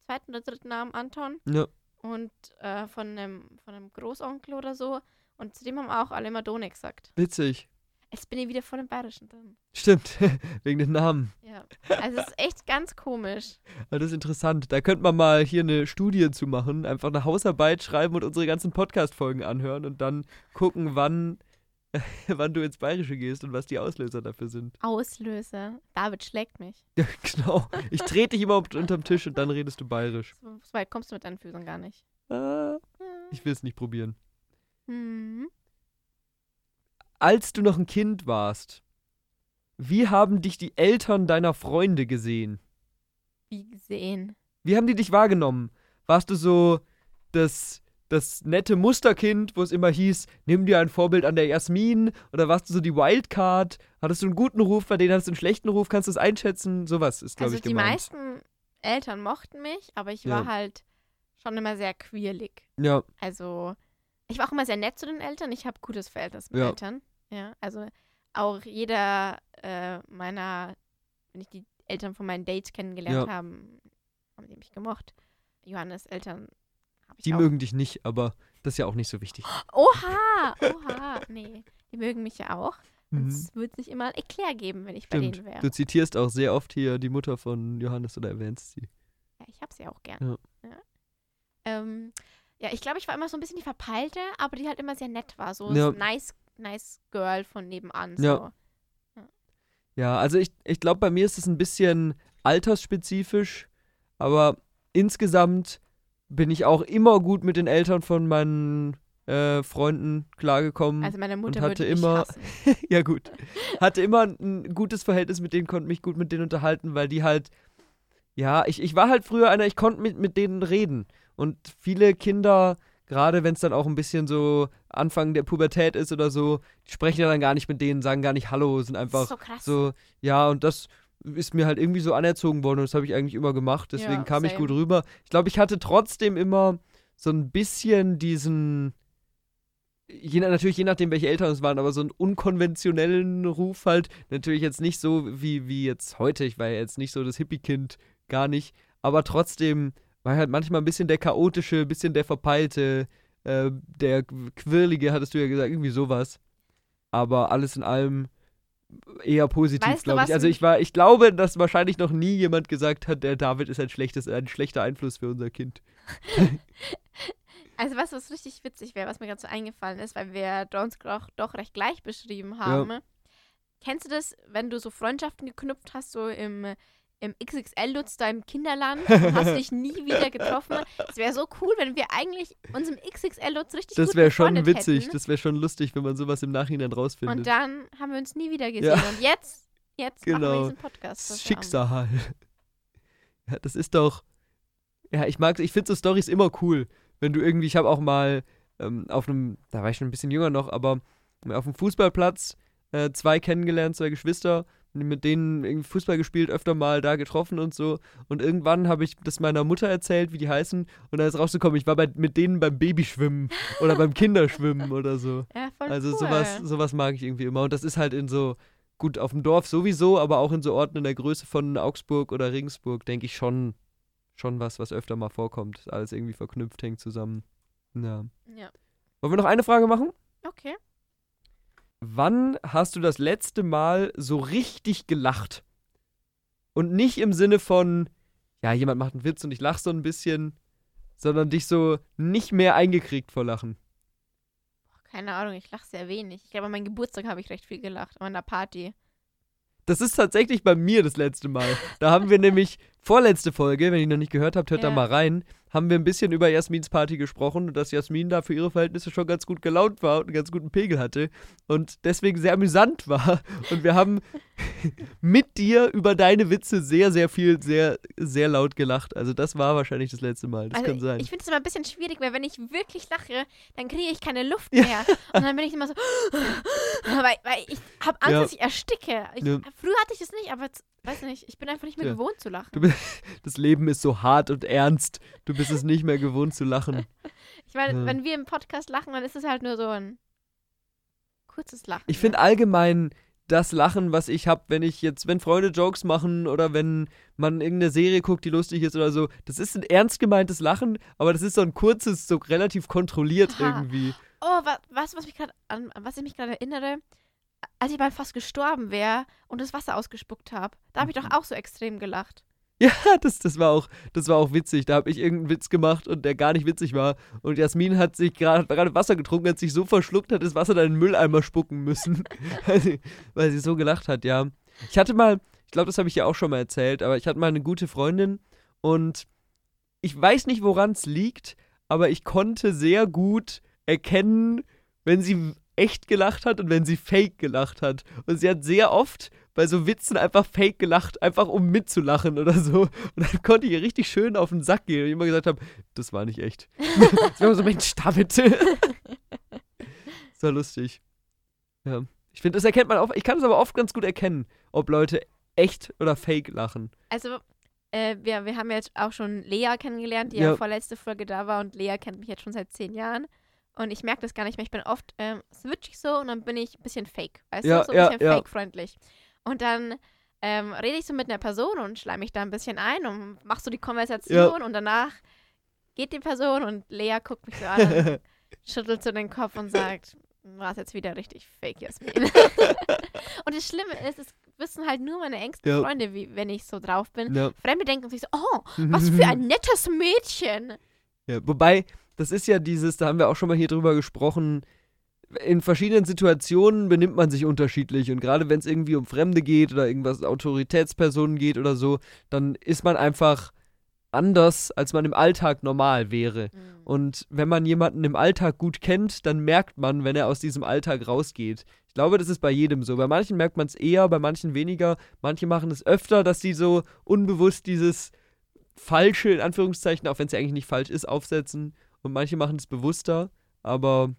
zweiten oder dritten Namen Anton. Ja. Und äh, von, einem, von einem Großonkel oder so. Und zu dem haben auch alle immer Done gesagt. Witzig. Jetzt bin ich wieder voll im Bayerischen drin. Stimmt, wegen den Namen. Ja. Also es ist echt ganz komisch. Aber das ist interessant. Da könnte man mal hier eine Studie zu machen, einfach eine Hausarbeit schreiben und unsere ganzen Podcast-Folgen anhören und dann gucken, wann, wann du ins Bayerische gehst und was die Auslöser dafür sind. Auslöser. David schlägt mich. Ja, genau. Ich trete dich immer unter- unterm Tisch und dann redest du bayerisch. So, so weit kommst du mit deinen Füßen gar nicht. Ah, Ja. ich will es nicht probieren. Hm. Als du noch ein Kind warst, wie haben dich die Eltern deiner Freunde gesehen? Wie gesehen. Wie haben die dich wahrgenommen? Warst du so das, das nette Musterkind, wo es immer hieß, nimm dir ein Vorbild an der Jasmin? Oder warst du so die Wildcard? Hattest du einen guten Ruf, bei denen hattest du einen schlechten Ruf? Kannst du es einschätzen? Sowas ist, glaube Also ich, die gemeint. meisten Eltern mochten mich, aber ich Ja. war halt schon immer sehr quirlig. Ja, Also ich war auch immer sehr nett zu den Eltern. Ich habe gutes Verhältnis mit Ja. Eltern. Ja, also auch jeder äh, meiner, wenn ich die Eltern von meinen Dates kennengelernt Ja. haben, haben die mich gemocht. Johannes Eltern die auch. mögen dich nicht, aber das ist ja auch nicht so wichtig. Oha, oha, nee, die mögen mich ja auch. Mhm. Es wird nicht immer ein Eklat geben, wenn ich bei Stimmt. denen wäre. Du zitierst auch sehr oft hier die Mutter von Johannes oder erwähnst sie. Ja, ich habe sie auch gern. Ja. Ja, ähm, ja ich glaube, ich war immer so ein bisschen die Verpeilte, aber die halt immer sehr nett war. So Ja. nice, nice Girl von nebenan. So. Ja. Ja, also ich, ich glaube, bei mir ist es ein bisschen altersspezifisch, aber insgesamt bin ich auch immer gut mit den Eltern von meinen äh, Freunden klargekommen. Also meine Mutter hatte würde mich immer- ja, gut. Hatte immer ein gutes Verhältnis mit denen, konnte mich gut mit denen unterhalten, weil die halt, ja, ich, ich war halt früher einer, ich konnte mit, mit denen reden. Und viele Kinder, gerade wenn es dann auch ein bisschen so Anfang der Pubertät ist oder so, sprechen ja dann gar nicht mit denen, sagen gar nicht Hallo, sind einfach so krass. so, ja, und das ist mir halt irgendwie so anerzogen worden und das habe ich eigentlich immer gemacht, deswegen Ja, kam ich same. gut rüber. Ich glaube, ich hatte trotzdem immer so ein bisschen diesen, je, natürlich je nachdem, welche Eltern es waren, aber so einen unkonventionellen Ruf halt. Natürlich jetzt nicht so wie, wie jetzt heute, ich war ja jetzt nicht so das Hippie-Kind, gar nicht, aber trotzdem war ich halt manchmal ein bisschen der chaotische, ein bisschen der verpeilte, äh, der quirlige, hattest du ja gesagt, irgendwie sowas. Aber alles in allem eher positiv, glaube ich. Also ich war, ich glaube, dass wahrscheinlich noch nie jemand gesagt hat, der David ist ein schlechtes, ein schlechter Einfluss für unser Kind. Also was, was richtig witzig wäre, was mir gerade so eingefallen ist, weil wir uns doch, doch recht gleich beschrieben haben. Kennst du das, wenn du so Freundschaften geknüpft hast, so im, im XXL-Lutz da im Kinderland und hast dich nie wieder getroffen? Es wäre so cool, wenn wir eigentlich uns im XXL-Lutz richtig Das wäre schon witzig, Hätten. das wäre schon lustig, wenn man sowas im Nachhinein rausfindet. Und dann haben wir uns nie wieder gesehen. Ja. Und jetzt, jetzt machen Genau. wir diesen Podcast. Schicksal. Ja, das ist doch. Ja, ich mag, ich finde so Stories immer cool. Wenn du irgendwie, ich habe auch mal ähm, auf einem, da war ich schon ein bisschen jünger noch, aber auf dem Fußballplatz äh, zwei kennengelernt, zwei Geschwister, mit denen irgendwie Fußball gespielt, öfter mal da getroffen und so. Und irgendwann habe ich das meiner Mutter erzählt, wie die heißen, und da ist rausgekommen, ich war bei, mit denen beim Babyschwimmen oder beim Kinderschwimmen oder so. Ja, voll Also cool. sowas, sowas mag ich irgendwie immer. Und das ist halt in so, gut, auf dem Dorf sowieso, aber auch in so Orten in der Größe von Augsburg oder Regensburg, denke ich schon, schon was, was öfter mal vorkommt. Alles irgendwie verknüpft, hängt zusammen. Ja. Ja, Wollen wir noch eine Frage machen? okay. Wann hast du das letzte Mal so richtig gelacht? Und nicht im Sinne von, ja, jemand macht einen Witz und ich lache so ein bisschen, sondern dich so nicht mehr eingekriegt vor Lachen. Keine Ahnung, ich lache sehr wenig. Ich glaube, an meinem Geburtstag habe ich recht viel gelacht. An einer Party. Das ist tatsächlich bei mir das letzte Mal. Da haben wir nämlich vorletzte Folge, wenn ihr noch nicht gehört habt, hört da Ja. mal rein, haben wir ein bisschen über Jasmins Party gesprochen und dass Jasmin da für ihre Verhältnisse schon ganz gut gelaunt war und einen ganz guten Pegel hatte und deswegen sehr amüsant war. Und wir haben mit dir über deine Witze sehr, sehr viel, sehr, sehr laut gelacht. Also das war wahrscheinlich das letzte Mal. Das also kann sein. Ich finde es immer ein bisschen schwierig, weil wenn ich wirklich lache, dann kriege ich keine Luft Ja. mehr. Und dann bin ich immer so, weil, weil ich habe Angst, Ja. dass ich ersticke. Ich, Ja. Früher hatte ich es nicht, aber jetzt, weiß nicht, ich bin einfach nicht mehr Ja. gewohnt zu lachen. Bist- das Leben ist so hart und ernst. Du bist es nicht mehr gewohnt zu lachen. Ich meine, Ja. wenn wir im Podcast lachen, dann ist es halt nur so ein kurzes Lachen. Ich ne? finde allgemein das Lachen, was ich habe, wenn ich jetzt, wenn Freunde Jokes machen oder wenn man irgendeine Serie guckt, die lustig ist oder so, das ist ein ernst gemeintes Lachen, aber das ist so ein kurzes, so relativ kontrolliert Aha. irgendwie. Oh, wa was, was, mich grad an, an was ich mich gerade erinnere, als ich mal fast gestorben wäre und das Wasser ausgespuckt habe, da habe ich Mhm. doch auch so extrem gelacht. Ja, das, das, war auch, das war auch witzig. Da habe ich irgendeinen Witz gemacht und der gar nicht witzig war. Und Jasmin hat sich gerade gerade Wasser getrunken, hat sich so verschluckt, hat das Wasser dann in den Mülleimer spucken müssen, weil, sie, weil sie so gelacht hat, ja. Ich hatte mal, ich glaube, das habe ich ja auch schon mal erzählt, aber ich hatte mal eine gute Freundin und ich weiß nicht, woran es liegt, aber ich konnte sehr gut erkennen, wenn sie echt gelacht hat und wenn sie fake gelacht hat. Und sie hat sehr oft bei so Witzen einfach fake gelacht, einfach um mitzulachen oder so. Und dann konnte ich ihr richtig schön auf den Sack gehen und ich immer gesagt habe, das war nicht echt. ich war so, Mensch, David. das war lustig. Ja. Ich finde, das erkennt man auch, ich kann es aber oft ganz gut erkennen, ob Leute echt oder fake lachen. Also, äh, wir, wir haben jetzt auch schon Lea kennengelernt, die ja. ja vorletzte Folge da war und Lea kennt mich jetzt schon seit zehn Jahren. Und ich merke das gar nicht mehr. Ich bin oft ähm, switchig so und dann bin ich ein bisschen fake. Weißt ja, du? So ein ja, bisschen ja. fake-freundlich. Und dann ähm, rede ich so mit einer Person und schleime mich da ein bisschen ein und mach so die Konversation und danach geht die Person und Lea guckt mich so an schüttelt so den Kopf und sagt, war es jetzt wieder richtig fake, Jasmin. und das Schlimme ist, es wissen halt nur meine engsten ja. Freunde, wie, wenn ich so drauf bin. Ja. Fremde denken sich so, oh, was für ein nettes Mädchen. Ja, wobei, das ist ja dieses, da haben wir auch schon mal hier drüber gesprochen, in verschiedenen Situationen benimmt man sich unterschiedlich und gerade wenn es irgendwie um Fremde geht oder irgendwas Autoritätspersonen geht oder so, dann ist man einfach anders, als man im Alltag normal wäre. Mhm. Und wenn man jemanden im Alltag gut kennt, dann merkt man, wenn er aus diesem Alltag rausgeht. Ich glaube, das ist bei jedem so. Bei manchen merkt man es eher, bei manchen weniger. Manche machen es öfter, dass sie so unbewusst dieses falsche, in Anführungszeichen, auch wenn es ja eigentlich nicht falsch ist, aufsetzen. Und manche machen es bewusster. Aber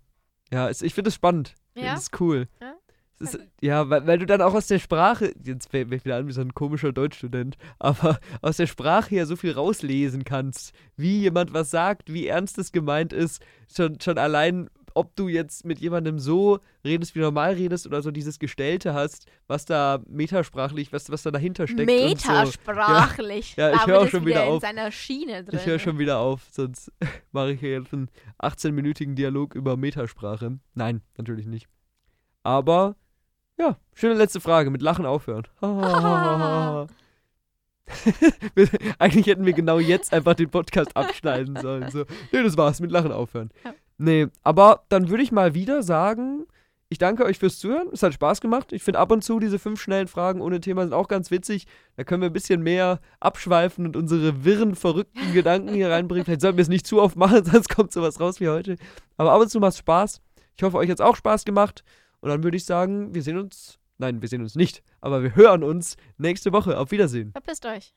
ja, es, ich finde es spannend. Ja. Das ist cool. Ja. Ist, ja, weil, weil, du dann auch aus der Sprache, jetzt fällt mir wieder an wie so ein komischer Deutschstudent, aber aus der Sprache ja so viel rauslesen kannst, wie jemand was sagt, wie ernst es gemeint ist, schon, schon allein, ob du jetzt mit jemandem so redest, wie normal redest oder so dieses Gestellte hast, was da metasprachlich, was, was da dahinter steckt. Metasprachlich. So. Ja, ja, ich höre auch schon wieder, wieder auf. seiner Schiene drin. Ich höre schon wieder auf, sonst mache ich jetzt einen 18-minütigen Dialog über Metasprache. Nein, natürlich nicht. Aber ja, schöne letzte Frage. Mit Lachen aufhören. Eigentlich hätten wir genau jetzt einfach den Podcast abschneiden sollen. So, nee, das war's. Mit Lachen aufhören. Ja. Nee, aber dann würde ich mal wieder sagen, ich danke euch fürs Zuhören. Es hat Spaß gemacht. Ich finde ab und zu diese fünf schnellen Fragen ohne Thema sind auch ganz witzig. Da können wir ein bisschen mehr abschweifen und unsere wirren, verrückten Gedanken hier reinbringen. Vielleicht sollten wir es nicht zu oft machen, sonst kommt sowas raus wie heute. Aber ab und zu macht es Spaß. Ich hoffe, euch hat es auch Spaß gemacht. Und dann würde ich sagen, wir sehen uns. Nein, wir sehen uns nicht. Aber wir hören uns nächste Woche. Auf Wiedersehen. Verpisst euch.